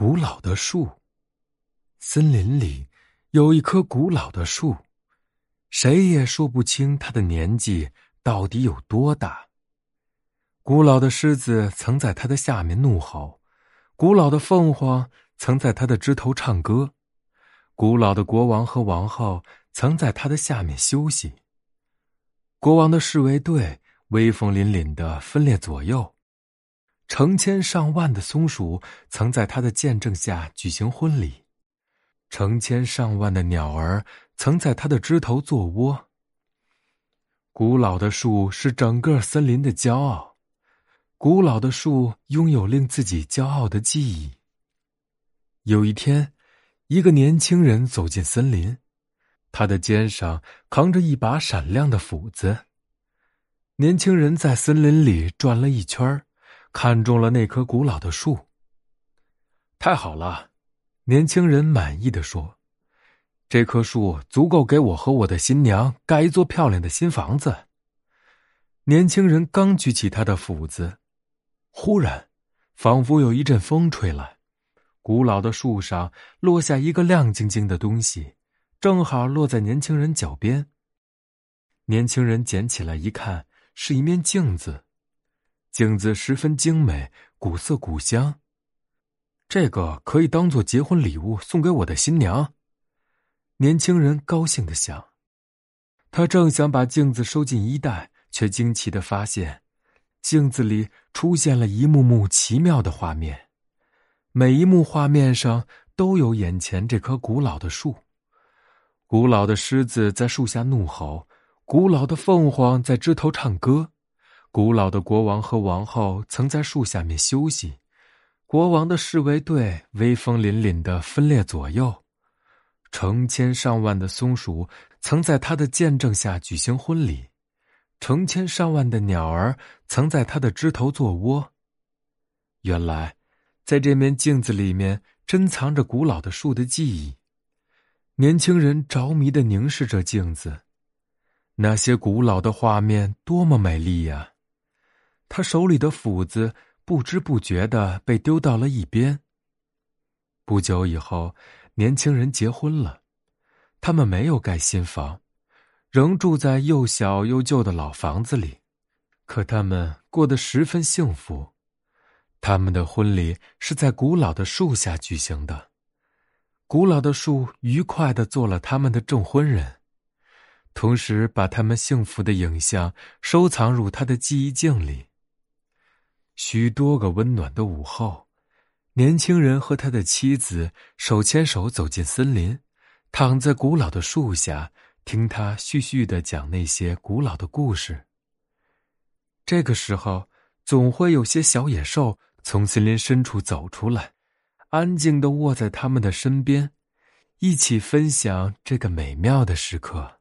古老的树。森林里有一棵古老的树，谁也说不清它的年纪到底有多大。古老的狮子曾在它的下面怒吼，古老的凤凰曾在它的枝头唱歌，古老的国王和王后曾在它的下面休息。国王的侍卫队威风凛凛的分列左右。成千上万的松鼠曾在他的见证下举行婚礼，成千上万的鸟儿曾在他的枝头做窝。古老的树是整个森林的骄傲，古老的树拥有令自己骄傲的记忆。有一天，一个年轻人走进森林，他的肩上扛着一把闪亮的斧子。年轻人在森林里转了一圈儿。看中了那棵古老的树。太好了，年轻人满意的说：“这棵树足够给我和我的新娘盖一座漂亮的新房子。”年轻人刚举起他的斧子，忽然，仿佛有一阵风吹来，古老的树上落下一个亮晶晶的东西，正好落在年轻人脚边。年轻人捡起来一看，是一面镜子。镜子十分精美，古色古香。这个可以当做结婚礼物送给我的新娘。年轻人高兴的想。他正想把镜子收进衣袋，却惊奇的发现，镜子里出现了一幕幕奇妙的画面。每一幕画面上都有眼前这棵古老的树。古老的狮子在树下怒吼，古老的凤凰在枝头唱歌。古老的国王和王后曾在树下面休息，国王的侍卫队威风凛凛的分列左右，成千上万的松鼠曾在他的见证下举行婚礼，成千上万的鸟儿曾在他的枝头做窝。原来，在这面镜子里面珍藏着古老的树的记忆。年轻人着迷的凝视着镜子，那些古老的画面多么美丽呀！他手里的斧子不知不觉的被丢到了一边。不久以后，年轻人结婚了，他们没有盖新房，仍住在又小又旧的老房子里，可他们过得十分幸福。他们的婚礼是在古老的树下举行的，古老的树愉快的做了他们的证婚人，同时把他们幸福的影像收藏入他的记忆镜里。许多个温暖的午后，年轻人和他的妻子手牵手走进森林，躺在古老的树下，听他絮絮的讲那些古老的故事。这个时候，总会有些小野兽从森林深处走出来，安静的卧在他们的身边，一起分享这个美妙的时刻。